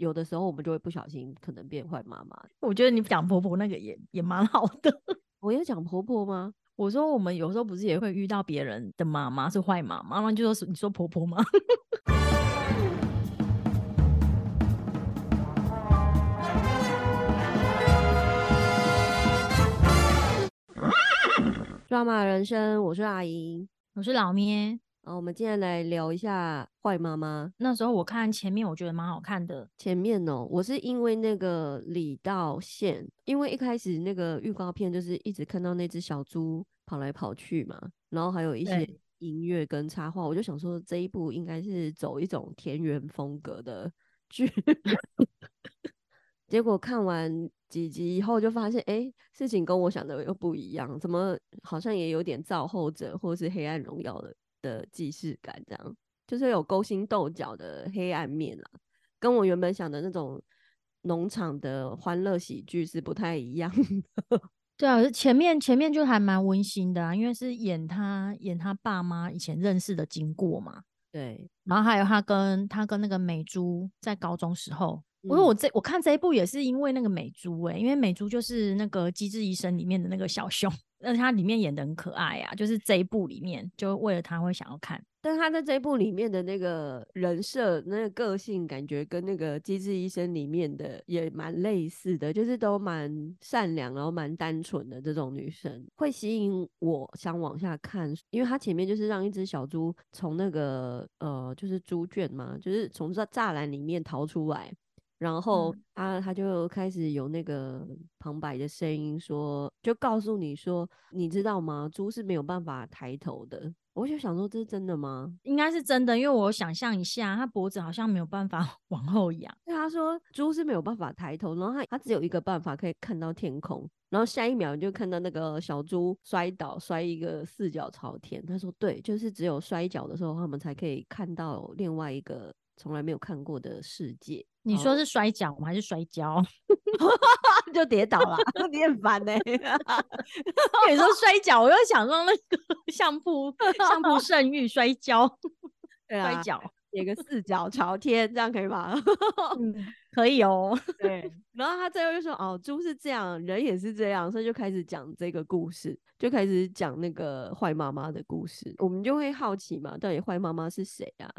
有的时候我们就会不小心可能变坏妈妈。我觉得你讲婆婆那个也也蛮好的。我有讲婆婆吗？我说我们有时候不是也会遇到别人的妈妈是坏妈妈，妈妈就说是你说婆婆吗？抓马人生，我是阿姨，我是老咩。啊，我们今天来聊一下坏妈妈。那时候我看前面，我觉得蛮好看的。前面哦，我是因为那个李道宪，因为一开始那个预告片就是一直看到那只小猪跑来跑去嘛，然后还有一些音乐跟插画，我就想说这一部应该是走一种田园风格的剧。结果看完几集以后，就发现哎，事情跟我想的又不一样，怎么好像也有点造后者或是黑暗荣耀的。的既视感，这样就是有勾心斗角的黑暗面啦，跟我原本想的那种农场的欢乐喜剧是不太一样的。对啊，前面前面就还蛮温馨的啊，因为是演他演他爸妈以前认识的经过嘛。对，然后还有他跟他跟那个美珠在高中时候，我说我这我看这一部也是因为那个美珠哎，因为美珠就是那个《机智医生》里面的那个小熊。那他里面演的很可爱啊，就是这一部里面，就为了他会想要看。但他在这一部里面的那个人设、那个个性，感觉跟那个《机智医生》里面的也蛮类似的，就是都蛮善良，然后蛮单纯的这种女生，会吸引我想往下看。因为她前面就是让一只小猪从那个呃，就是猪圈嘛，就是从这栅栏里面逃出来。然后他他就开始有那个旁白的声音说，就告诉你说，你知道吗？猪是没有办法抬头的。我就想说，这是真的吗？应该是真的，因为我想象一下，他脖子好像没有办法 往后仰。对，他说猪是没有办法抬头，然后他他只有一个办法可以看到天空，然后下一秒你就看到那个小猪摔倒，摔一个四脚朝天。他说，对，就是只有摔跤的时候，他们才可以看到另外一个从来没有看过的世界。你说是摔跤吗？还是摔跤？就跌倒了，你很烦呢。你说摔跤，我又想到那个相扑，相扑 圣域摔跤，啊摔跤，一个四脚朝天，这样可以吗？可以哦。对，然后他最后就说：“哦，猪是这样，人也是这样。”所以就开始讲这个故事，就开始讲那个坏妈妈的故事。我们就会好奇嘛，到底坏妈妈是谁啊？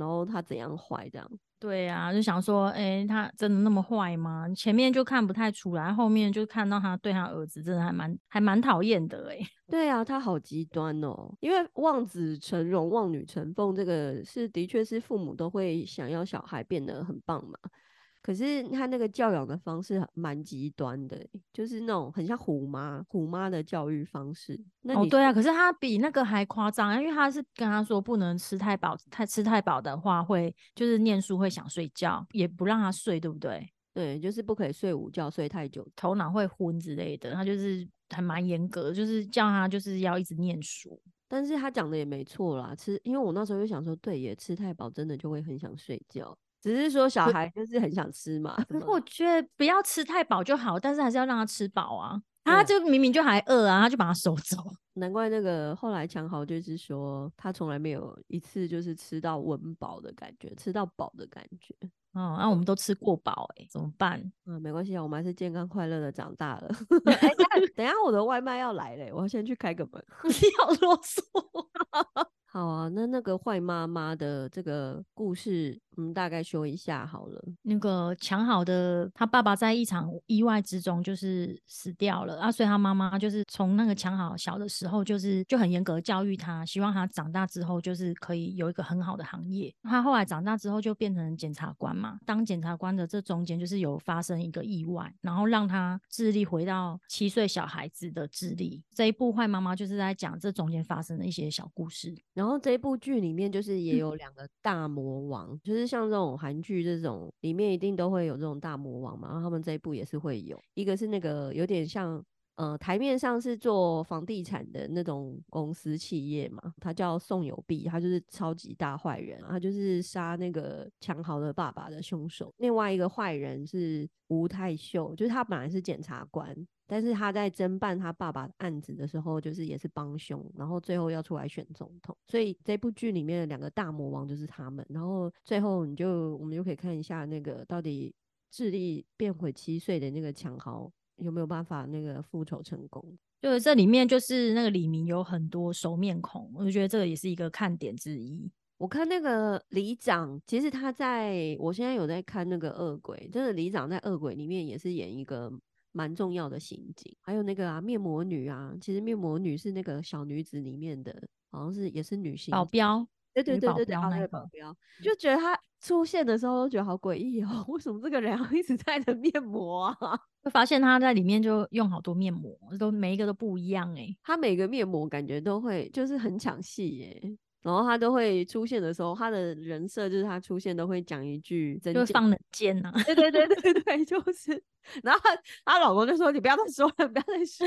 然后他怎样坏这样？对呀，就想说，哎，他真的那么坏吗？前面就看不太出来，后面就看到他对他儿子真的还蛮还蛮讨厌的，哎。对啊，他好极端哦。因为望子成龙、望女成凤，这个是的确是父母都会想要小孩变得很棒嘛。可是他那个教养的方式蛮极端的，就是那种很像虎妈虎妈的教育方式。哦，对啊，可是他比那个还夸张，因为他是跟他说不能吃太饱，太吃太饱的话会就是念书会想睡觉，也不让他睡，对不对？对，就是不可以睡午觉，睡太久头脑会昏之类的。他就是还蛮严格，就是叫他就是要一直念书。但是他讲的也没错啦，吃，因为我那时候就想说，对，也吃太饱真的就会很想睡觉。只是说小孩就是很想吃嘛，可是我觉得不要吃太饱就好，但是还是要让他吃饱啊。他就明明就还饿啊，他就把他收走。难怪那个后来强豪就是说，他从来没有一次就是吃到温饱的感觉，吃到饱的感觉。哦，那我们都吃过饱哎，怎么办？嗯，没关系啊，我们还是健康快乐的长大了。等下我的外卖要来嘞，我要先去开个门。要啰嗦。好啊，那那个坏妈妈的这个故事，我们大概说一下好了。那个强好的他爸爸在一场意外之中就是死掉了啊，所以他妈妈就是从那个强好小的时候就是就很严格教育他，希望他长大之后就是可以有一个很好的行业。他后来长大之后就变成检察官嘛，当检察官的这中间就是有发生一个意外，然后让他智力回到七岁小孩子的智力。这一部坏妈妈就是在讲这中间发生的一些小故事。然后这一部剧里面就是也有两个大魔王，就是像这种韩剧这种里面一定都会有这种大魔王嘛。然后他们这一部也是会有一个是那个有点像呃，台面上是做房地产的那种公司企业嘛，他叫宋有碧，他就是超级大坏人，他就是杀那个强豪的爸爸的凶手。另外一个坏人是吴泰秀，就是他本来是检察官，但是他在侦办他爸爸案子的时候，就是也是帮凶，然后最后要出来选总统。所以这部剧里面的两个大魔王就是他们。然后最后你就我们就可以看一下那个到底智力变回七岁的那个强豪。有没有办法那个复仇成功？就是这里面就是那个李明有很多熟面孔，我就觉得这个也是一个看点之一。我看那个李长，其实他在我现在有在看那个恶鬼，真的李长在恶鬼里面也是演一个蛮重要的刑警。还有那个啊面膜女啊，其实面膜女是那个小女子里面的，好像是也是女性保镖。对对对对对，那个保镖，就觉得他出现的时候都觉得好诡异哦，为什么这个人要一直在的面膜啊？就发现他在里面就用好多面膜，都每一个都不一样哎，他每个面膜感觉都会就是很抢戏耶，然后他都会出现的时候，他的人设就是他出现都会讲一句，就放冷箭 呐，对对对对对，就是，然后她老公就说你不要再说了，不要再说。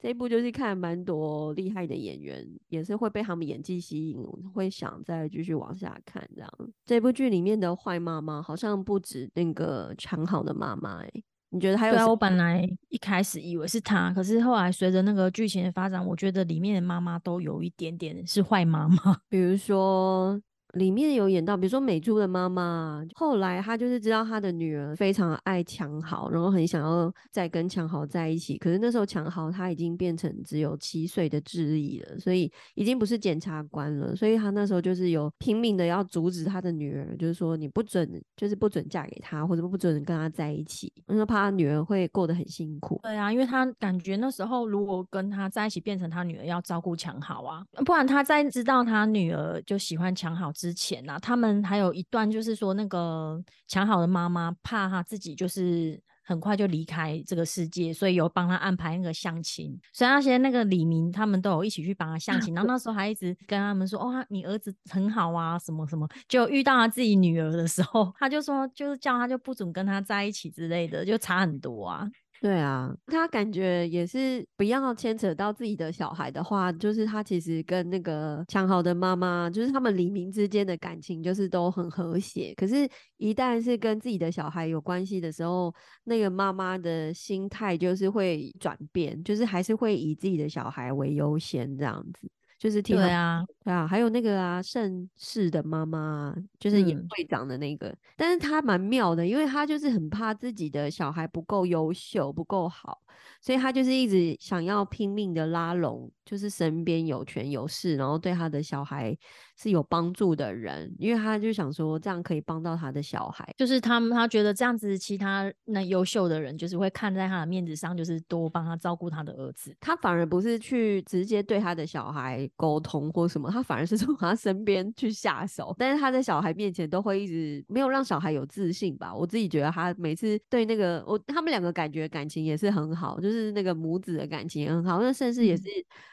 这一部就是看蛮多厉害的演员，也是会被他们演技吸引，会想再继续往下看。这样，这部剧里面的坏妈妈好像不止那个强好的妈妈，哎，你觉得还有？对啊，我本来一开始以为是她，可是后来随着那个剧情的发展，我觉得里面的妈妈都有一点点是坏妈妈，比如说。里面有演到，比如说美珠的妈妈，后来她就是知道她的女儿非常爱强豪，然后很想要再跟强豪在一起。可是那时候强豪他已经变成只有七岁的智力了，所以已经不是检察官了。所以他那时候就是有拼命的要阻止他的女儿，就是说你不准，就是不准嫁给他，或者不准跟他在一起，因为怕他女儿会过得很辛苦。对啊，因为他感觉那时候如果跟他在一起，变成他女儿要照顾强豪啊，不然他在知道他女儿就喜欢强豪。之前呐，他们还有一段就是说，那个强好的妈妈怕他自己就是很快就离开这个世界，所以有帮他安排那个相亲。所以那些那个李明他们都有一起去帮他相亲，然后 那时候还一直跟他们说：“哦，你儿子很好啊，什么什么。”就遇到他自己女儿的时候，他就说，就是叫他就不准跟他在一起之类的，就差很多啊。对啊，他感觉也是不要牵扯到自己的小孩的话，就是他其实跟那个强豪的妈妈，就是他们黎明之间的感情就是都很和谐。可是，一旦是跟自己的小孩有关系的时候，那个妈妈的心态就是会转变，就是还是会以自己的小孩为优先这样子。就是听对啊，对啊，还有那个啊，盛世的妈妈，就是演会长的那个，但是他蛮妙的，因为他就是很怕自己的小孩不够优秀，不够好。所以他就是一直想要拼命的拉拢，就是身边有权有势，然后对他的小孩是有帮助的人，因为他就想说这样可以帮到他的小孩。就是他们他觉得这样子，其他那优秀的人就是会看在他的面子上，就是多帮他照顾他的儿子。他反而不是去直接对他的小孩沟通或什么，他反而是从他身边去下手。但是他在小孩面前都会一直没有让小孩有自信吧？我自己觉得他每次对那个我他们两个感觉感情也是很好，就。是那个母子的感情很好，那甚至也是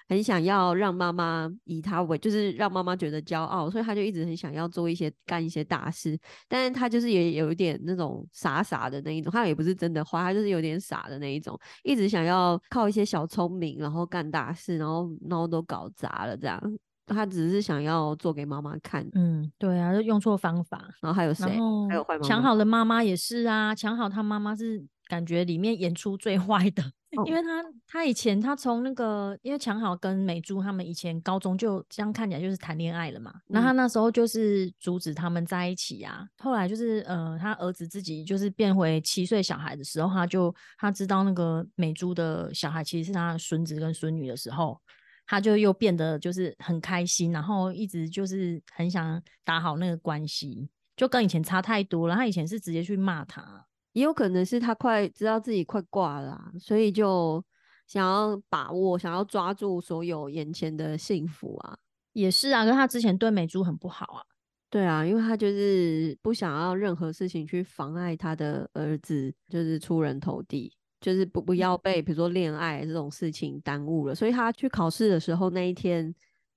很想要让妈妈以他为，就是让妈妈觉得骄傲，所以他就一直很想要做一些干一些大事。但是他就是也有一点那种傻傻的那一种，他也不是真的坏，他就是有点傻的那一种，一直想要靠一些小聪明，然后干大事，然后然后都搞砸了这样。他只是想要做给妈妈看。嗯，对啊，就用错方法。然后还有谁？还有坏妈妈。强好的妈妈也是啊，强好他妈妈是感觉里面演出最坏的。因为他他以前他从那个，因为强好跟美珠他们以前高中就这样看起来就是谈恋爱了嘛，那他那时候就是阻止他们在一起啊。后来就是呃，他儿子自己就是变回七岁小孩的时候，他就他知道那个美珠的小孩其实是他的孙子跟孙女的时候，他就又变得就是很开心，然后一直就是很想打好那个关系，就跟以前差太多了。他以前是直接去骂他。也有可能是他快知道自己快挂了，所以就想要把握，想要抓住所有眼前的幸福啊。也是啊，可是他之前对美珠很不好啊。对啊，因为他就是不想要任何事情去妨碍他的儿子，就是出人头地，就是不不要被比如说恋爱这种事情耽误了。所以他去考试的时候那一天。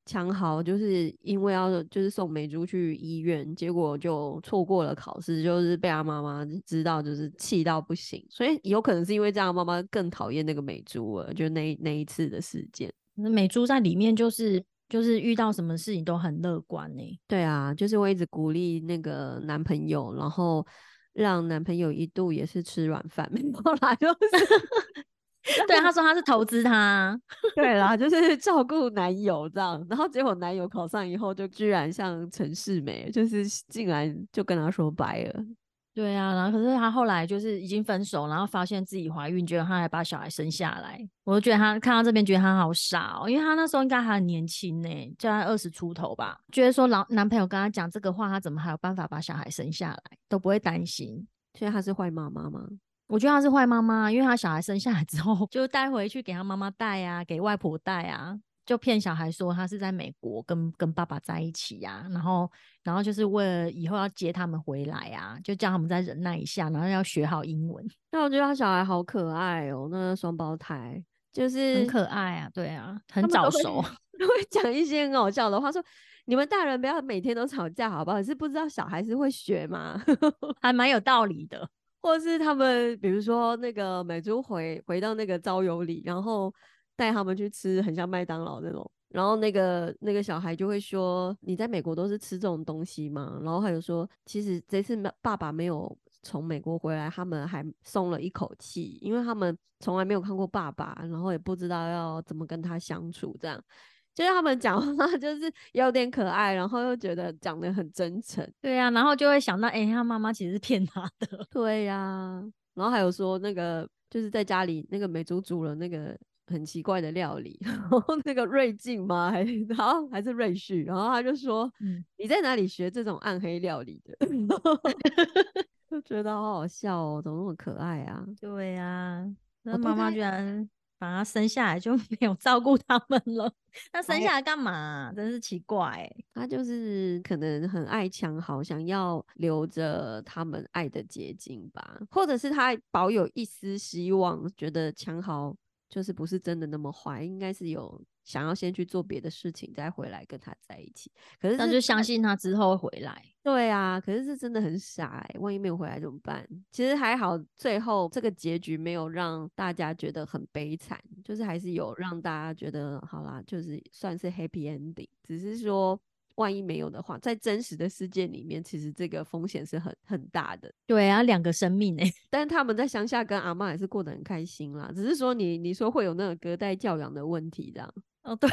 强豪就是因为要就是送美珠去医院，结果就错过了考试，就是被他妈妈知道，就是气到不行。所以有可能是因为这样，妈妈更讨厌那个美珠了。就那那一次的事件，美珠在里面就是就是遇到什么事情都很乐观呢。对啊，就是会一直鼓励那个男朋友，然后让男朋友一度也是吃软饭，后来就是。对，他说他是投资他，对啦，就是照顾男友这样，然后结果男友考上以后，就居然像陈世美，就是竟然就跟他说拜了。对啊，然后可是她后来就是已经分手，然后发现自己怀孕，觉得她还把小孩生下来，我就觉得她看到这边觉得她好傻哦，因为她那时候应该还很年轻呢，就在二十出头吧，觉得说老男朋友跟她讲这个话，她怎么还有办法把小孩生下来，都不会担心，所以她是坏妈妈吗？我觉得她是坏妈妈，因为她小孩生下来之后 就带回去给她妈妈带啊，给外婆带啊，就骗小孩说她是在美国跟跟爸爸在一起呀，然后然后就是为了以后要接他们回来啊，就叫他们再忍耐一下，然后要学好英文。但我觉得她小孩好可爱哦，那个双胞胎就是很可爱啊，对啊，很早熟，会讲一些很好笑的话，说你们大人不要每天都吵架好不好？是不知道小孩是会学吗？还蛮有道理的。或是他们，比如说那个美珠回回到那个招友里，然后带他们去吃很像麦当劳那种，然后那个那个小孩就会说：“你在美国都是吃这种东西吗？”然后他就说：“其实这次爸爸没有从美国回来，他们还松了一口气，因为他们从来没有看过爸爸，然后也不知道要怎么跟他相处，这样。”就是他们讲话 就是有点可爱，然后又觉得讲的很真诚，对呀，然后就会想到，哎，他妈妈其实是骗他的，对呀，然后还有说那个就是在家里那个美珠煮了那个很奇怪的料理，然后那个瑞静吗？还然后还是瑞旭？然后他就说，嗯，你在哪里学这种暗黑料理的？就觉得好好笑哦，怎么那么可爱啊？对呀，那妈妈居然。把他生下来就 没有照顾他们了，那生下来干嘛？真是奇怪。他就是可能很爱强豪，想要留着他们爱的结晶吧，或者是他保有一丝希望，觉得强豪就是不是真的那么坏，应该是有。想要先去做别的事情，再回来跟他在一起。可是那就相信他之后会回来。对啊，可是这真的很傻哎，万一没有回来怎么办？其实还好，最后这个结局没有让大家觉得很悲惨，就是还是有让大家觉得好啦，就是算是 happy ending。只是说。万一没有的话，在真实的世界里面，其实这个风险是很很大的。对啊，两个生命哎，但是他们在乡下跟阿妈也是过得很开心啦。只是说你你说会有那个隔代教养的问题这样。哦，对，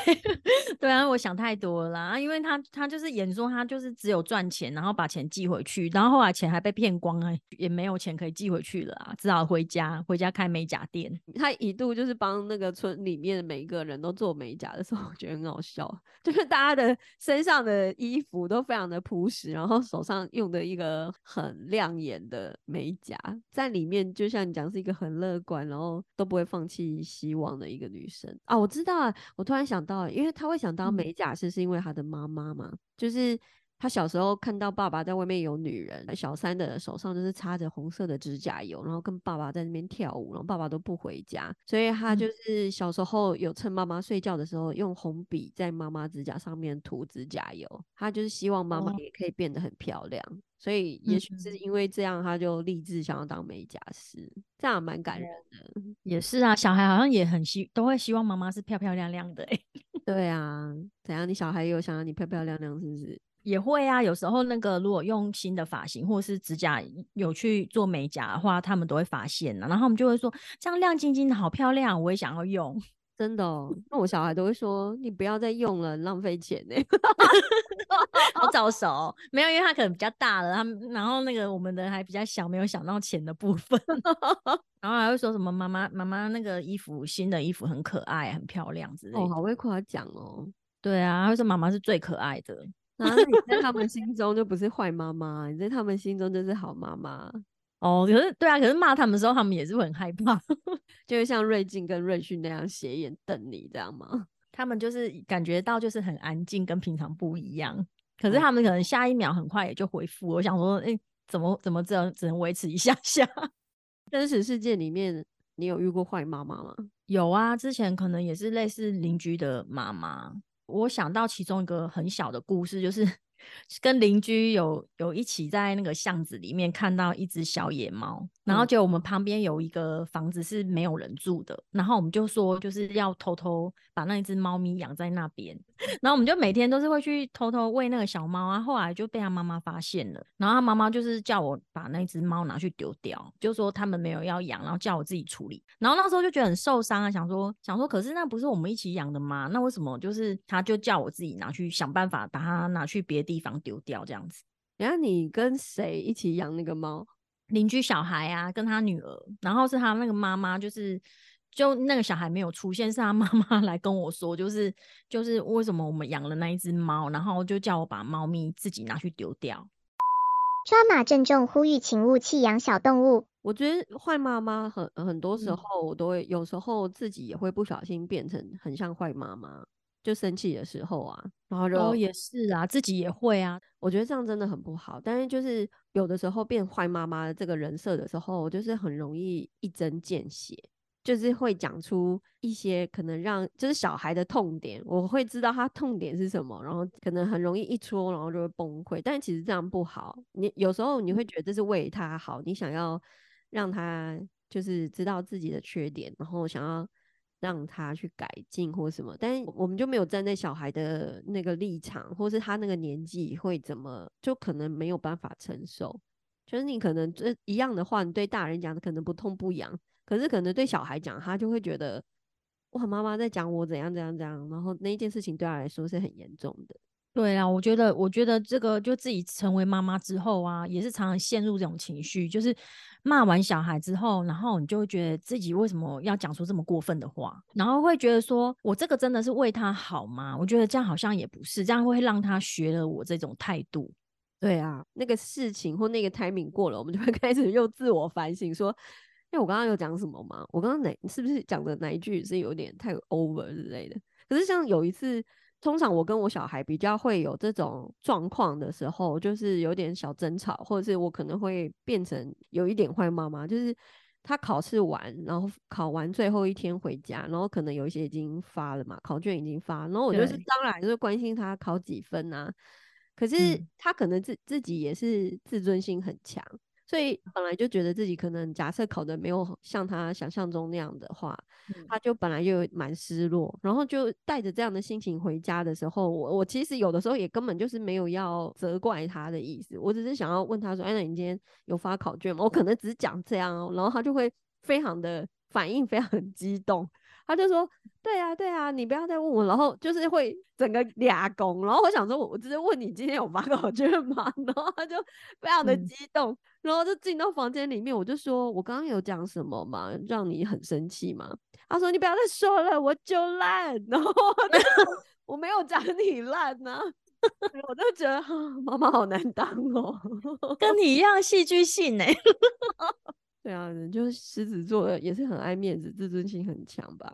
对啊，我想太多了啦，因为他他就是演说他就是只有赚钱，然后把钱寄回去，然后后来钱还被骗光了，也没有钱可以寄回去了啊，只好回家回家开美甲店。他一度就是帮那个村里面的每一个人都做美甲的时候，我觉得很好笑，就是大家的身上的衣服都非常的朴实，然后手上用的一个很亮眼的美甲，在里面就像你讲是一个很乐观，然后都不会放弃希望的一个女生啊。我知道啊，我突然。想到，因为他会想到美甲师，是因为他的妈妈嘛，就是他小时候看到爸爸在外面有女人，小三的手上就是擦着红色的指甲油，然后跟爸爸在那边跳舞，然后爸爸都不回家，所以他就是小时候有趁妈妈睡觉的时候，用红笔在妈妈指甲上面涂指甲油，他就是希望妈妈也可以变得很漂亮。所以，也许是因为这样，他就立志想要当美甲师，这样蛮感人的。也是啊，小孩好像也很希，都会希望妈妈是漂漂亮亮的。哎，对啊，怎样？你小孩有想要你漂漂亮亮，是不是？也会啊，有时候那个如果用新的发型或是指甲有去做美甲的话，他们都会发现呢。然后我们就会说，这样亮晶晶的好漂亮，我也想要用。真的哦，那我小孩都会说你不要再用了，浪费钱呢。好早熟，没有，因为他可能比较大了，他然后那个我们的还比较小，没有想到钱的部分。然后还会说什么妈妈妈妈那个衣服新的衣服很可爱，很漂亮之类的。哦，好会夸奖哦。对啊，会说妈妈是最可爱的。那你在他们心中就不是坏妈妈，你在他们心中就是好妈妈。哦，可是对啊，可是骂他们的时候，他们也是会很害怕，就是像瑞静跟瑞旭那样斜眼瞪你这样吗？他们就是感觉到就是很安静，跟平常不一样。可是他们可能下一秒很快也就回复。我想说，哎，怎么怎么只能，只能维持一下下。真实世界里面，你有遇过坏妈妈吗？有啊，之前可能也是类似邻居的妈妈，我想到其中一个很小的故事，就是跟邻居有有一起在那个巷子里面看到一只小野猫，然后就我们旁边有一个房子是没有人住的，然后我们就说就是要偷偷把那一只猫咪养在那边，然后我们就每天都是会去偷偷喂那个小猫啊，后来就被他妈妈发现了，然后他妈妈就是叫我把那只猫拿去丢掉，就说他们没有要养，然后叫我自己处理，然后那时候就觉得很受伤啊，想说想说，可是那不是我们一起养的吗？那为什么就是他就叫我自己拿去想办法把它拿去别的地方丢掉这样子？然后你跟谁一起养那个猫？邻居小孩啊，跟他女儿，然后是他那个妈妈，就是就那个小孩没有出现，是他妈妈 来跟我说，就是就是为什么我们养了那一只猫，然后就叫我把猫咪自己拿去丢掉。抓马郑重呼吁，请勿弃养小动物。我觉得坏妈妈很很多时候我都会，有时候自己也会不小心变成很像坏妈妈，就生气的时候啊，然后就哦，也是啊，自己也会啊。我觉得这样真的很不好。但是就是有的时候变坏妈妈的这个人设的时候，就是很容易一针见血，就是会讲出一些可能让就是小孩的痛点，我会知道他痛点是什么，然后可能很容易一戳，然后就会崩溃。但其实这样不好，你有时候你会觉得这是为他好，你想要让他就是知道自己的缺点，然后想要让他去改进或什么，但我们就没有站在小孩的那个立场，或是他那个年纪会怎么，就可能没有办法承受。就是你可能这一样的话，你对大人讲的可能不痛不痒，可是可能对小孩讲，他就会觉得哇，妈妈在讲我怎样怎样怎样，然后那一件事情对他来说是很严重的。对啊，我觉得，我觉得这个就自己成为妈妈之后啊，也是常常陷入这种情绪，就是骂完小孩之后，然后你就会觉得自己为什么要讲出这么过分的话，然后会觉得说我这个真的是为他好吗？我觉得这样好像也不是，这样会让他学了我这种态度。对啊，那个事情或那个 timing 过了，我们就会 开始又自我反省，说，因为我刚刚有讲什么吗？我刚刚哪是不是讲的哪一句是有点太 over 之类的？可是像有一次。通常我跟我小孩比较会有这种状况的时候，就是有点小争吵，或者是我可能会变成有一点坏妈妈。就是他考试完，然后考完最后一天回家，然后可能有一些已经发了嘛，考卷已经发，然后我就是当然就是关心他考几分啊。可是他可能自自己也是自尊心很强。所以本来就觉得自己可能假设考的没有像他想象中那样的话，他就本来就蛮失落，然后就带着这样的心情回家的时候，我我其实有的时候也根本就是没有要责怪他的意思，我只是想要问他说：“哎，那你今天有发考卷吗？”我可能只是讲这样哦，然后他就会非常的反应非常激动。他就说：“对啊，对啊，你不要再问我。”然后就是会整个俩拱。然后我想说，我我直接问你今天有发考卷吗？然后他就非常的激动，然后就进到房间里面。我就说：“我刚刚有讲什么吗？让你很生气吗？”他说：“你不要再说了，我就烂。”然后 我没有讲你烂呐，我就觉得妈妈好难当哦，跟你一样戏剧性哎。对啊，就是狮子座的，也是很爱面子，自尊心很强吧？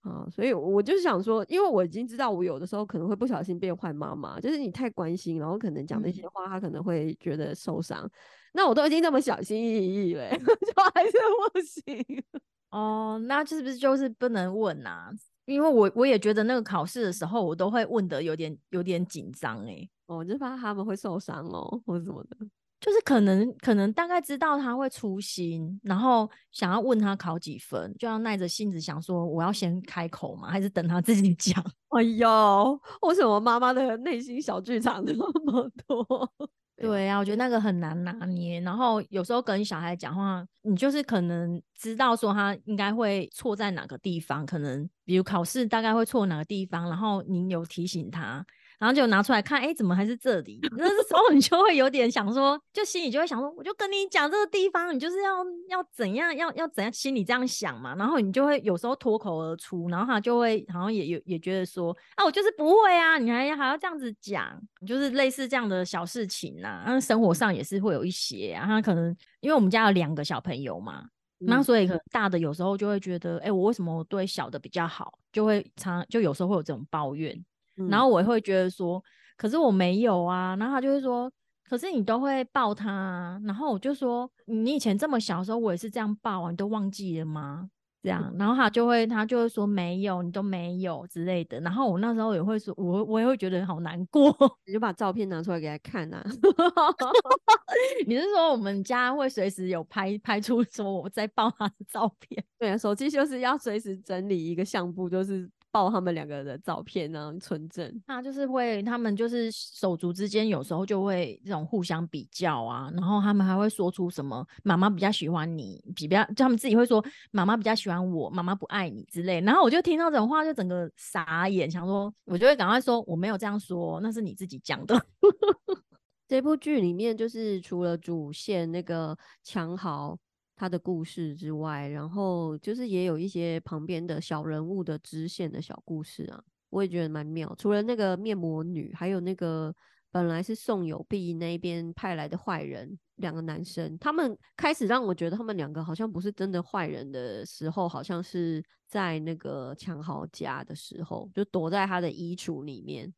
啊，所以我就想说，因为我已经知道，我有的时候可能会不小心变坏妈妈，就是你太关心，然后可能讲那些话，他可能会觉得受伤。那我都已经那么小心翼翼了，就还是不行。哦，那是不是就是不能问啊？因为我我也觉得那个考试的时候，我都会问的有点有点紧张哎。哦，就怕他们会受伤哦，或者什么的。就是可能可能大概知道他会粗心，然后想要问他考几分，就要耐着性子想说我要先开口吗？还是等他自己讲？哎呦，为什么妈妈的内心小剧场那么多？对啊，我觉得那个很难拿捏。然后有时候跟小孩讲话，你就是可能知道说他应该会错在哪个地方，可能比如考试大概会错哪个地方，然后你有提醒他。然后就拿出来看，哎，怎么还是这里？那时候你就会有点想说，就心里就会想说，我就跟你讲这个地方，你就是要要怎样，要要怎样，心里这样想嘛。然后你就会有时候脱口而出，然后他就会好像也有也觉得说，啊，我就是不会啊，你还还要这样子讲，就是类似这样的小事情呐。那生活上也是会有一些啊，他可能因为我们家有两个小朋友嘛，那所以可能大的有时候就会觉得，哎，我为什么对小的比较好，就会常就有时候会有这种抱怨。然后我会觉得说，可是我没有啊。然后他就会说，可是你都会抱他啊。然后我就说，你以前这么小的时候，我也是这样抱啊，你都忘记了吗？这样，然后他就会他就会说没有，你都没有之类的。然后我那时候也会说，我我也会觉得好难过。你就把照片拿出来给他看呐、你是说我们家会随时有拍拍出说我在抱他的照片？对啊，手机就是要随时整理一个相簿，就是抱他们两个的照片，然后存证。他就是会，他们就是手足之间有时候就会这种互相比较啊，然后他们还会说出什么妈妈比较喜欢你，比较就他们自己会说妈妈比较喜欢我，妈妈不爱你之类。然后我就听到这种话，就整个傻眼，想说我就会赶快说我没有这样说，那是你自己讲的。这部剧里面，就是除了主线那个强豪他的故事之外，然后就是也有一些旁边的小人物的支线的小故事啊，我也觉得蛮妙。除了那个面膜女，还有那个本来是宋有碧那边派来的坏人，两个男生，他们开始让我觉得他们两个好像不是真的坏人的时候，好像是在那个强豪家的时候，就躲在他的衣橱里面，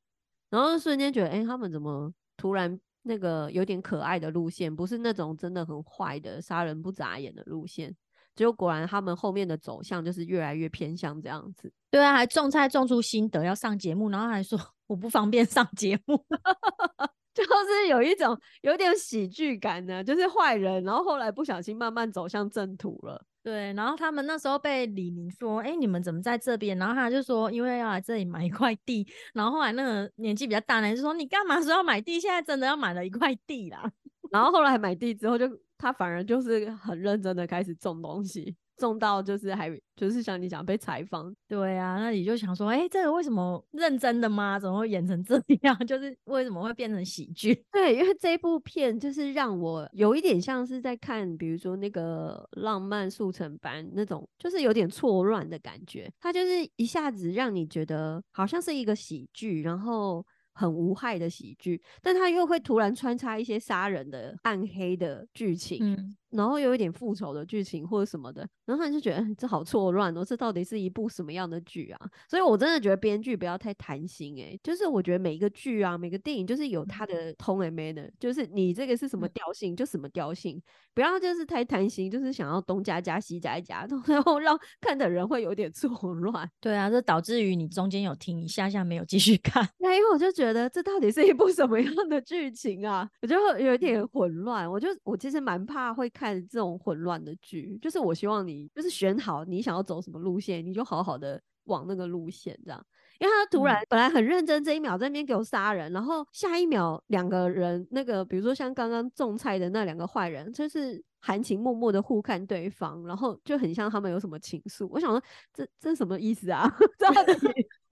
然后瞬间觉得，哎、他们怎么突然那个有点可爱的路线，不是那种真的很坏的杀人不眨眼的路线。结果果然他们后面的走向就是越来越偏向这样子。对啊，还种菜种出心得要上节目，然后还说我不方便上节目。就是有一种有点喜剧感呢，就是坏人，然后后来不小心慢慢走向正途了。对，然后他们那时候被李明说：“哎、你们怎么在这边？”然后他就说：“因为要来这里买一块地。”然后后来那个年纪比较大的人就说：“你干嘛说要买地？现在真的要买了一块地啦。然后后来买地之后就，他反而就是很认真的开始种东西，种到就是还就是像你讲被采访，”对啊，那你就想说：“哎、这个为什么认真的吗？怎么会演成这样？就是为什么会变成喜剧对，因为这一部片就是让我有一点像是在看，比如说那个浪漫速成班那种，就是有点错乱的感觉。它就是一下子让你觉得好像是一个喜剧，然后很无害的喜剧，但它又会突然穿插一些杀人的暗黑的剧？”情，嗯，然后有一点复仇的剧情或者什么的，然后他就觉得嗯这好错乱哦，这到底是一部什么样的剧啊？所以我真的觉得编剧不要太贪心诶、就是我觉得每一个剧啊，每个电影就是有它的 tone and manner，就是你这个是什么嗯调性就什么调性，不要就是太贪心，就是想要东加加西加一加，然后让看的人会有点错乱。对啊，这导致于你中间有停一下下没有继续看。那因为我就觉得这到底是一部什么样的剧情啊？我就会有一点混乱。我就我其实蛮怕会看这种混乱的剧，就是我希望你就是选好你想要走什么路线，你就好好的往那个路线这样。因为他突然、本来很认真，这一秒在那边给我杀人，然后下一秒两个人那个，比如说像刚刚种菜的那两个坏人，就是含情脉脉的互看对方，然后就很像他们有什么情愫。我想说，这这什么意思啊？到底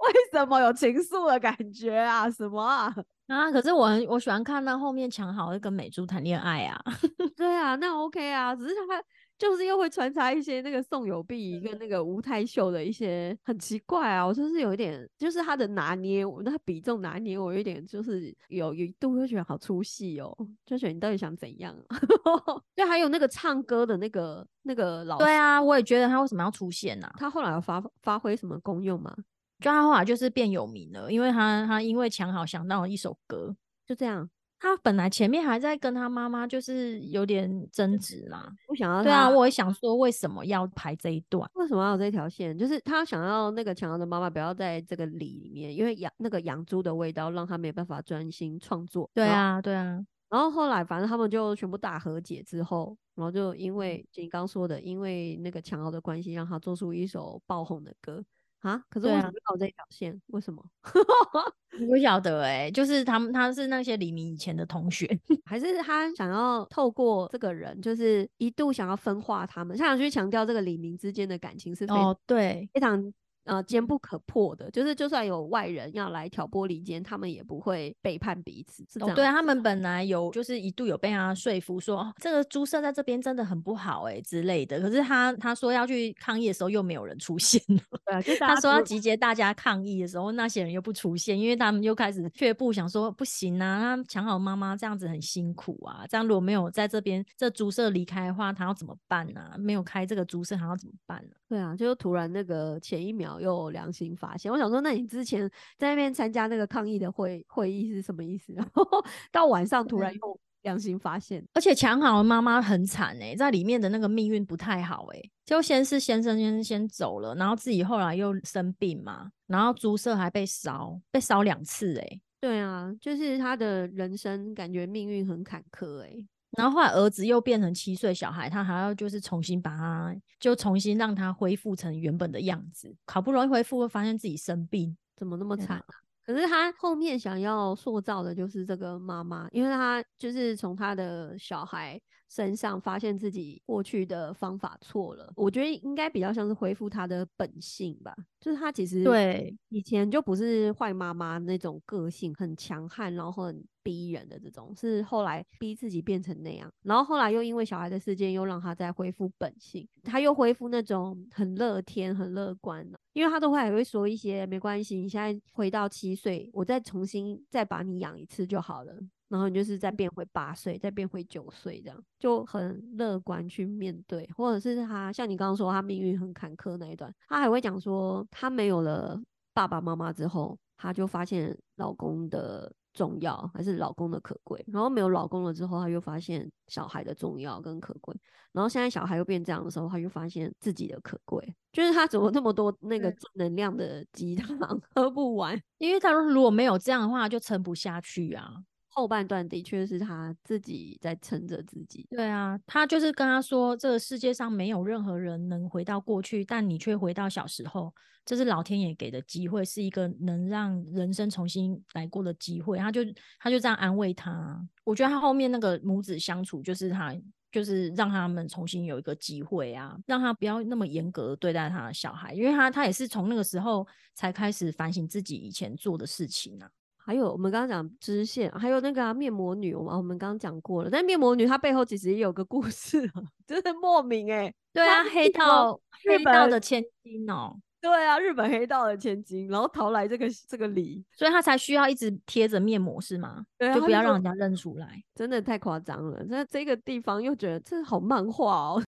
为什么有情愫的感觉啊？什么啊？啊，可是我很我喜欢看那后面强好会跟美珠谈恋爱啊。对啊，那 OK 啊，只是他就是又会穿插一些那个宋有碧跟那个吴太秀的一些很奇怪啊，我就是有一点，就是他的拿捏，我那比重拿捏，我有一点就是有有一度就觉得好出戏哦，就觉得你到底想怎样啊？对，还有那个唱歌的那个那个老师，对啊，我也觉得他为什么要出现呢、啊？他后来有发发挥什么功用吗？就他后来就是变有名了，因为他他因为强好想到了一首歌，就这样，他本来前面还在跟他妈妈就是有点争执啦。不想要对啊，我也想说为什么要排这一段？为什么要有这条线？就是他想要那个强豪的妈妈不要在这个里里面，因为养那个养猪的味道让他没办法专心创作。对啊，对啊，然后后来反正他们就全部大和解之后，然后就因嗯为就你刚说的，因为那个强豪的关系，让他做出一首爆红的歌啊。可是对啊为什么要有这条线？为什么？我不晓得哎、就是他们他是那些李明以前的同学，还是他想要透过这个人，就是一度想要分化他们，他想去强调这个李明之间的感情是非常哦，对，非常呃坚不可破的，就是就算有外人要来挑拨离间，他们也不会背叛彼此，是这哦，样。对啊，他们本来有就是一度有被他说服说，哦，这个猪舍在这边真的很不好哎、之类的。可是他他说要去抗议的时候，又没有人出现了。对啊，就 他说要集结大家抗议的时候，那些人又不出现，因为他们又开始却步，想说不行啊，他抢好妈妈这样子很辛苦啊，这样如果没有在这边这猪舍离开的话，他要怎么办呢、没有开这个猪舍，他要怎么办呢、对啊，就突然那个前一秒又良心发现，我想说，那你之前在那边参加那个抗议的会会议是什么意思？然后到晚上突然又良心发现。而且强好的妈妈很惨哎、在里面的那个命运不太好哎、就先是先生先先走了，然后自己后来又生病嘛，然后猪舍还被烧，被烧两次哎、对啊，就是他的人生感觉命运很坎坷哎、然后后来儿子又变成七岁小孩，他还要就是重新把他，就重新让他恢复成原本的样子。好不容易恢复，会发现自己生病。怎么那么惨啊？可是他后面想要塑造的就是这个妈妈，因为他就是从他的小孩身上发现自己过去的方法错了。我觉得应该比较像是恢复他的本性吧，就是他其实对以前就不是坏妈妈那种个性很强悍，然后很逼人的这种，是后来逼自己变成那样，然后后来又因为小孩的事件，又让他再恢复本性，他又恢复那种很乐天、很乐观的，因为他都会还会说一些没关系，你现在回到七岁，我再重新再把你养一次就好了。然后你就是再变回八岁，再变回九岁，这样就很乐观去面对，或者是他像你刚刚说他命运很坎坷那一段，他还会讲说他没有了爸爸妈妈之后，他就发现老公的重要还是老公的可贵，然后没有老公了之后，他又发现小孩的重要跟可贵，然后现在小孩又变这样的时候，他又发现自己的可贵，就是他怎么那么多那个正能量的鸡汤 喝不完。因为他说如果没有这样的话，就撑不下去啊。后半段的确是他自己在撑着自己，对啊，他就是跟他说，这个世界上没有任何人能回到过去，但你却回到小时候，这是老天爷给的机会，是一个能让人生重新来过的机会。他就他就这样安慰他。我觉得他后面那个母子相处，就是他就是让他们重新有一个机会啊，让他不要那么严格对待他的小孩，因为他他也是从那个时候才开始反省自己以前做的事情啊。还有我们刚刚讲支线，还有那个、啊、面膜女，我们我们刚刚讲过了，但面膜女她背后其实也有个故事啊，真的莫名哎、对啊，黑道黑道的千金哦。对啊，日本黑道的千金，然后逃来这个这个里，所以她才需要一直贴着面膜是吗？对啊就不要让人家认出来。真的太夸张了。那这个地方又觉得这好漫画哦。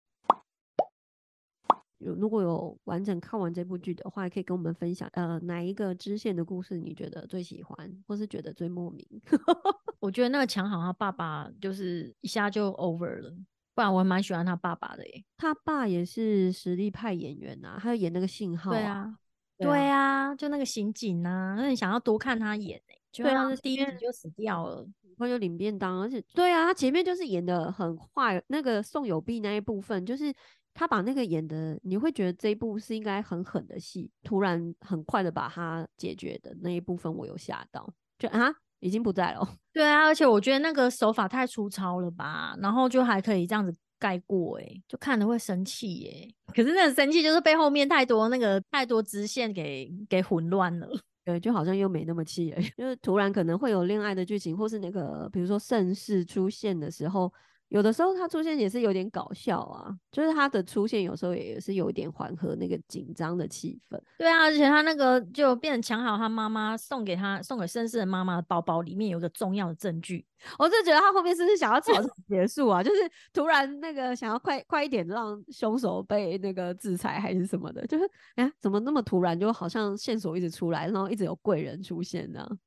有如果有完整看完这部剧的话，也可以跟我们分享，呃，哪一个支线的故事你觉得最喜欢，或是觉得最莫名？我觉得那个强好他爸爸就是一下就 over 了，不然我还蛮喜欢他爸爸的耶。他爸也是实力派演员呐、他有演那个信号、对啊，对对啊，就那个刑警啊，那你想要多看他演哎、就对啊他是第一集就死掉了。很快就领便当，而且对啊，他前面就是演的很坏，那个宋有碧那一部分，就是他把那个演的，你会觉得这一部是应该很狠的戏，突然很快的把它解决的那一部分，我有吓到，就啊已经不在了哦，对啊，而且我觉得那个手法太粗糙了吧，然后就还可以这样子盖过哎、就看了会生气耶、可是那个生气就是被后面太多那个太多支线给给混乱了。对，就好像又没那么气了，就是突然可能会有恋爱的剧情，或是那个比如说盛世出现的时候。有的时候他出现也是有点搞笑啊，就是他的出现有时候也是有一点缓和那个紧张的气氛。对啊，而且他那个就变成抢好他妈妈送给他送给绅士的妈妈的包包，里面有一个重要的证据。我就觉得他后面是不是想要草草结束啊？就是突然那个想要快快一点让凶手被那个制裁还是什么的，就是哎怎么那么突然，就好像线索一直出来，然后一直有贵人出现这样。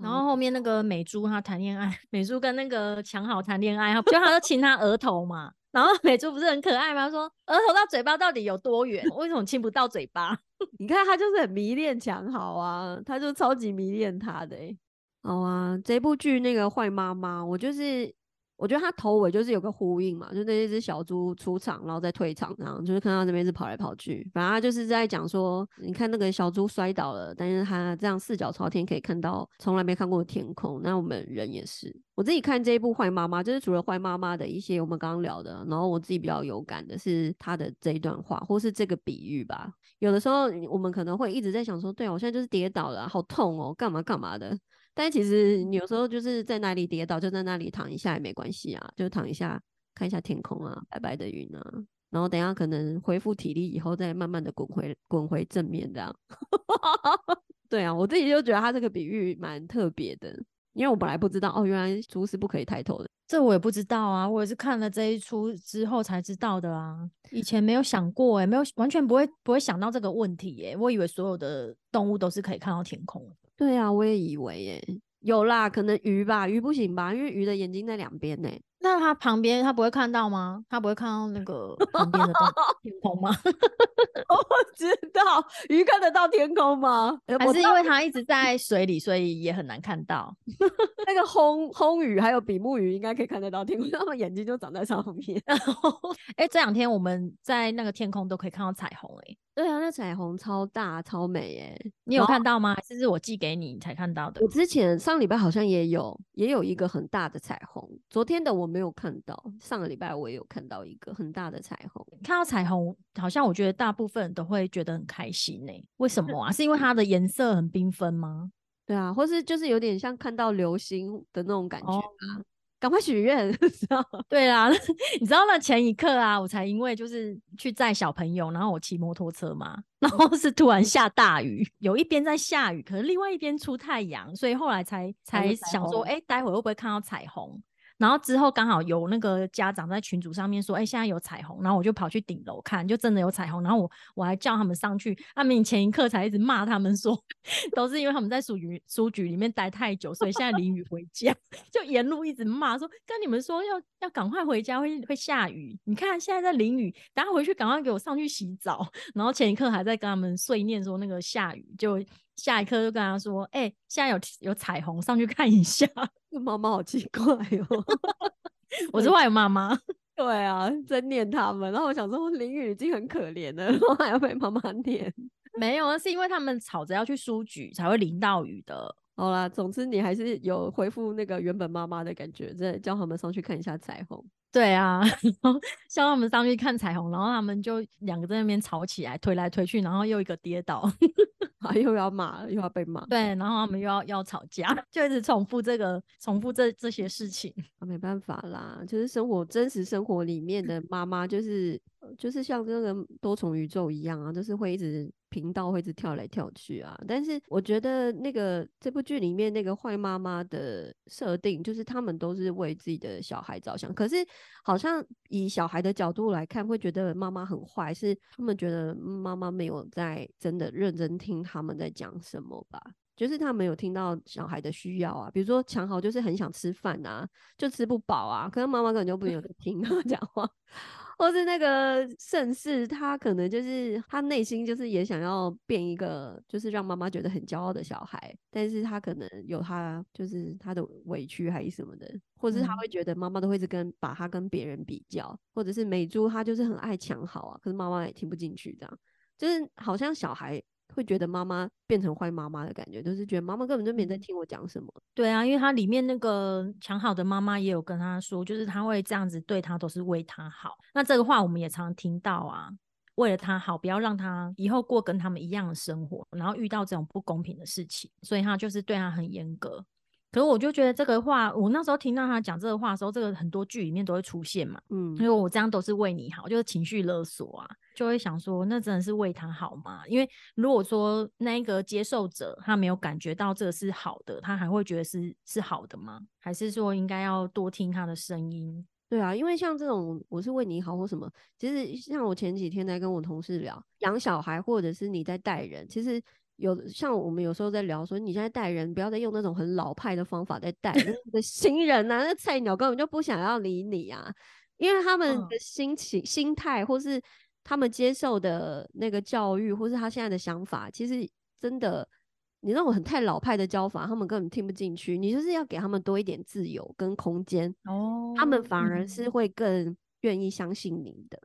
然后后面那个美珠她谈恋爱，美珠跟那个强好谈恋爱，就她就亲她额头嘛。然后美珠不是很可爱吗？说额头到嘴巴到底有多远？为什么亲不到嘴巴？你看她就是很迷恋强好啊，她就超级迷恋他的、欸。好啊，这部剧那个坏妈妈，我就是我觉得他头尾就是有个呼应嘛，就那一只小猪出场，然后再退场，然后就是看到这边是跑来跑去，反正他就是在讲说，你看那个小猪摔倒了，但是他这样四脚朝天可以看到从来没看过的天空，那我们人也是。我自己看这一部坏妈妈，就是除了坏妈妈的一些我们刚刚聊的，然后我自己比较有感的是他的这一段话，或是这个比喻吧。有的时候我们可能会一直在想说，对啊，我现在就是跌倒了，好痛哦，干嘛干嘛的。但其实你有时候就是在哪里跌倒，就在那里躺一下也没关系啊，就躺一下，看一下天空啊，白白的云啊，然后等一下可能恢复体力以后，再慢慢的滚回滚回正面这样。对啊，我自己就觉得他这个比喻蛮特别的，因为我本来不知道哦，原来猪是不可以抬头的。这我也不知道啊，我也是看了这一出之后才知道的啊，以前没有想过哎、没有完全不会不会想到这个问题哎、我以为所有的动物都是可以看到天空的。对啊，我也以为耶，有啦，可能鱼吧，鱼不行吧，因为鱼的眼睛在两边呢。那他旁边他不会看到吗？他不会看到那个旁边的 天空吗？我知道鱼看得到天空吗？呃还是因为他一直在水里，所以也很难看到？那个红红鱼还有比目鱼应该可以看得到天空，他们眼睛就长在上面。哎、这两天我们在那个天空都可以看到彩虹、哎，对啊，那彩虹超大超美耶！你有看到吗？还是是我寄给你你才看到的我？之前上礼拜好像也有也有一个很大的彩虹，昨天的我没有看到，上个礼拜我也有看到一个很大的彩虹。看到彩虹，好像我觉得大部分人都会觉得很开心呢、为什么 啊？是因为它的颜色很缤纷吗？对啊，或是就是有点像看到流星的那种感觉哦。赶快许愿，知道吗？对啊，你知道那前一刻啊，我才因为就是去载小朋友，然后我骑摩托车嘛，然后是突然下大雨，有一边在下雨，可是另外一边出太阳，所以后来才才想说，虹哎、待会会不会看到彩虹？然后之后刚好有那个家长在群组上面说，哎、现在有彩虹，然后我就跑去顶楼看，就真的有彩虹。然后我我还叫他们上去，他们前一刻才一直骂他们说，都是因为他们在书局书局里面待太久，所以现在淋雨回家，就沿路一直骂说，跟你们说要要赶快回家，会会下雨。你看现在在淋雨，等下回去赶快给我上去洗澡。然后前一刻还在跟他们碎念说那个下雨，就下一刻就跟他说，哎、现在有有彩虹，上去看一下。这妈妈好奇怪哦。我是外妈妈。对啊，真念他们。然后我想说，淋雨已经很可怜了，然后还要被妈妈念。没有，啊是因为他们吵着要去书局才会淋到雨的。好啦，总之你还是有恢复那个原本妈妈的感觉，真的叫他们上去看一下彩虹。对啊，然后叫他们上去看彩虹，然后他们就两个在那边吵起来，推来推去，然后又一个跌倒，啊，又要骂，又要被骂。对，然后他们又要要吵架，就一直重复这个，重复这这些事情。啊，没办法啦，就是生活真实生活里面的妈妈，就是呃就是像这个多重宇宙一样啊，就是会一直频道会一直跳来跳去啊。但是我觉得那个这部剧里面那个坏妈妈的设定，就是他们都是为自己的小孩着想，可是好像以小孩的角度来看，会觉得妈妈很坏，是他们觉得妈妈没有在真的认真听他们在讲什么吧。就是他们有听到小孩的需要啊，比如说强豪就是很想吃饭啊，就吃不饱啊，可能妈妈根本就不有在听他讲话，或是那个盛世，他可能就是他内心就是也想要变一个，就是让妈妈觉得很骄傲的小孩，但是他可能有他就是他的委屈还是什么的，或者是他嗯会觉得妈妈都会一直跟把他跟别人比较，或者是美珠她就是很爱抢好啊，可是妈妈也听不进去，这样就是好像小孩。会觉得妈妈变成坏妈妈的感觉，就是觉得妈妈根本就没在嗯听我讲什么。对啊，因为他里面那个强好的妈妈也有跟他说，就是他会这样子对他，都是为他好。那这个话我们也常听到啊，为了他好，不要让他以后过跟他们一样的生活，然后遇到这种不公平的事情，所以他就是对他很严格。可是我就觉得这个话，我那时候听到他讲这个话的时候，这个很多剧里面都会出现嘛，嗯因为我这样都是为你好，就是情绪勒索啊，就会想说，那真的是为他好吗？因为如果说那个接受者他没有感觉到这个是好的，他还会觉得是是好的吗？还是说应该要多听他的声音？对啊，因为像这种我是为你好或什么，其实像我前几天在跟我同事聊养小孩，或者是你在带人，其实有像我们有时候在聊说，你现在带人不要再用那种很老派的方法在带，那个新人啊，那菜鸟根本就不想要理你啊，因为他们嗯的心情、心态，或是他们接受的那个教育，或是他现在的想法，其实真的。你那种很太老派的教法，他们根本听不进去。你就是要给他们多一点自由跟空间，哦他们反而是嗯会更愿意相信你的。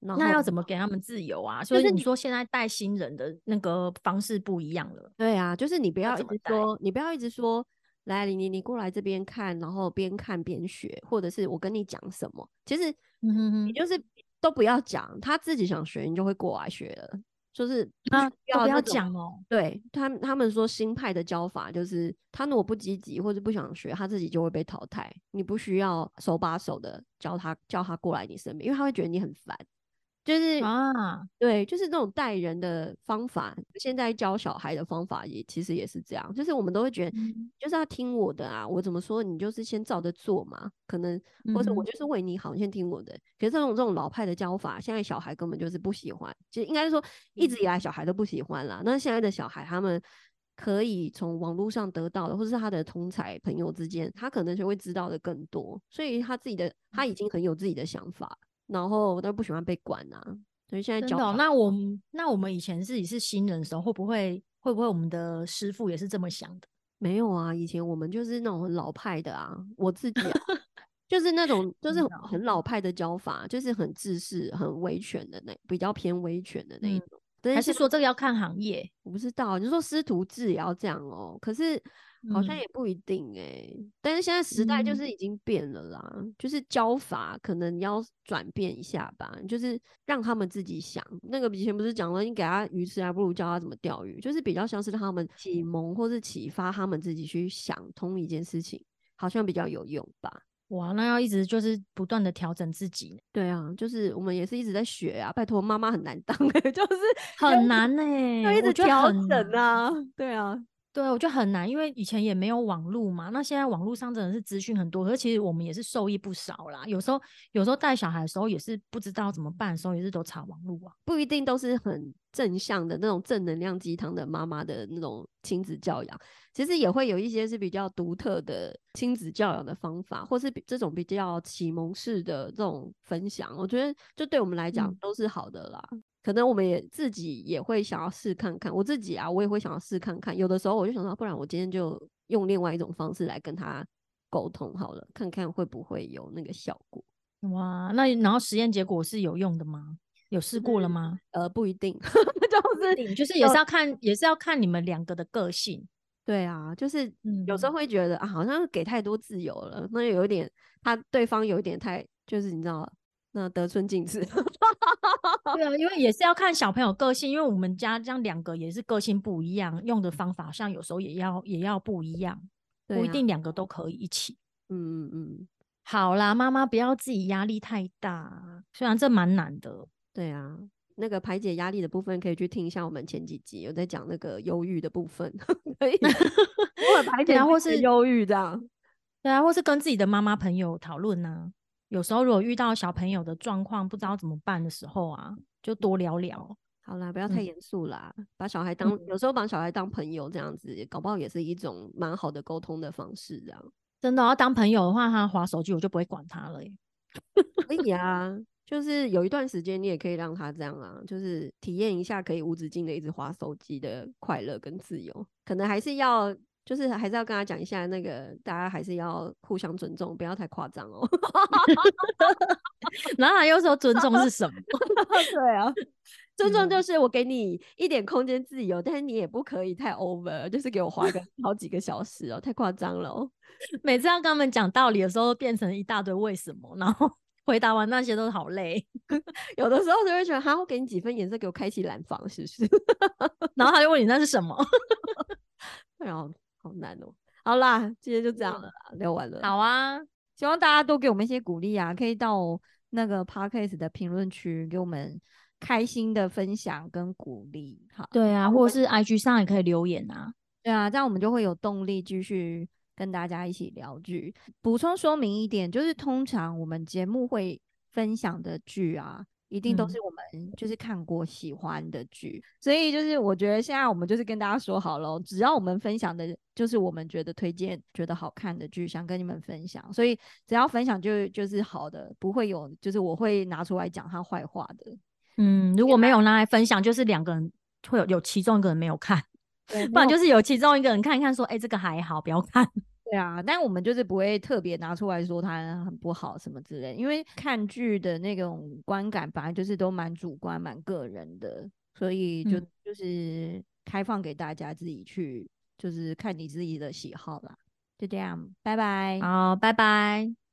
那要怎么给他们自由啊？所以你说现在带新人的那个方式不一样了，对啊，就是你不要一直说，你不要一直说，来，你你你过来这边看，然后边看边学，或者是我跟你讲什么，其实嗯哼哼，你就是都不要讲，他自己想学，你就会过来学了。就是不啊，需都不要讲哦。对他们，他们说新派的教法就是，他如果不积极或者不想学，他自己就会被淘汰。你不需要手把手的教他，叫他过来你身边，因为他会觉得你很烦。就是啊，对，就是那种带人的方法，现在教小孩的方法也其实也是这样，就是我们都会觉得嗯就是要听我的啊，我怎么说你就是先照着做嘛，可能或者我就是为你好，你先听我的。可是这种这种老派的教法，现在小孩根本就是不喜欢，其实应该是说一直以来小孩都不喜欢啦。那现在的小孩他们可以从网络上得到的，或是他的同才朋友之间，他可能就会知道的更多。所以他自己的他已经很有自己的想法，然后我都不喜欢被管啊。所以现在教真的哦、那我们那我们以前自己是新人的时候，会不会会不会我们的师傅也是这么想的？没有啊，以前我们就是那种很老派的啊，我自己、啊、就是那种就是很老派的教法，就是很自式、很维权的那比较偏维权的那一嗯种。但还是说这个要看行业？我不知道，你说师徒制也要这样哦、可是好像嗯也不一定哎、但是现在时代就嗯是已经变了啦，就是教法可能要转变一下吧，就是让他们自己想。那个以前不是讲了，你给他鱼吃，还不如教他怎么钓鱼，就是比较像是让他们启蒙或是启发他们自己去想通一件事情，好像比较有用吧。哇，那要一直就是不断的调整自己，对啊，就是我们也是一直在学啊，拜托妈妈很难当哎、就是很难呢、要一直调整。啊，对啊，对，我觉得很难，因为以前也没有网络嘛。那现在网络上真的是资讯很多，可是其实我们也是受益不少啦。有时候，有时候带小孩的时候也是不知道怎么办的时候，也是都查网络啊。不一定都是很正向的那种正能量鸡汤的妈妈的那种亲子教养，其实也会有一些是比较独特的亲子教养的方法，或是比这种比较启蒙式的这种分享，我觉得就对我们来讲嗯都是好的啦。可能我们也自己也会想要试看看，我自己啊，我也会想要试看看。有的时候我就想到，不然我今天就用另外一种方式来跟他沟通好了，看看会不会有那个效果。哇，那然后实验结果是有用的吗？有试过了吗？呃，不一定，就是定就是也是要看，也是要看你们两个的个性。对啊，就是嗯有时候会觉得啊，好像给太多自由了，那有一点他对方有一点太，就是你知道，那得寸进尺。对啊，因为也是要看小朋友个性，因为我们家这样两个也是个性不一样，用的方法好像有时候也要也要不一样，啊不一定两个都可以一起。嗯嗯嗯，好啦，妈妈不要自己压力太大，虽然这蛮难的。对啊，那个排解压力的部分可以去听一下我们前几集有在讲那个忧郁的部分，可以 排解啊或是忧郁这样。对啊，或是跟自己的妈妈朋友讨论呐。有时候如果遇到小朋友的状况不知道怎么办的时候啊，就多聊聊。好啦，不要太嗯严肃啦，把小孩当、嗯有时候把小孩当朋友这样子，搞不好也是一种蛮好的沟通的方式，这样。真的要当朋友的话，他划手机我就不会管他了耶。可以啊，就是有一段时间你也可以让他这样啊，就是体验一下可以无止境的一直滑手机的快乐跟自由。可能还是要，就是还是要跟他讲一下，那个大家还是要互相尊重，不要太夸张哦。然后他又说尊重是什么？对啊，尊重就嗯是我给你一点空间自由，但是你也不可以太 over，就是给我花个 好几个小时哦，太夸张了哦。每次要跟他们讲道理的时候，变成一大堆为什么，然后回答完那些都好累，有的时候就会觉得，哈，我给你几分颜色，给我开启蓝房，是不是？然后他就问你那是什么？然后，好难哦。好啦，今天就这样嗯了啦，聊完了。好啊，希望大家多给我们一些鼓励啊，可以到那个 podcast 的评论区给我们开心的分享跟鼓励。好，对啊，或者是 IG 上也可以留言啊。对啊，这样我们就会有动力继续跟大家一起聊剧。补充说明一点，就是通常我们节目会分享的剧啊，一定都嗯是我们就是看过喜欢的剧，所以就是我觉得现在我们就是跟大家说好了，只要我们分享的就是我们觉得推荐、觉得好看的剧，想跟你们分享，所以只要分享就就是好的，不会有就是我会拿出来讲他坏话的。嗯，如果没有拿来分享，就是两个人会有有其中一个人没有看，对，不然就是有其中一个人看一看说，哎、这个还好，不要看。对啊，但我们就是不会特别拿出来说它很不好什么之类，因为看剧的那种观感本来就是都蛮主观、蛮个人的，所以就、嗯就是开放给大家自己去，就是看你自己的喜好啦。就这样，拜拜。好，拜拜。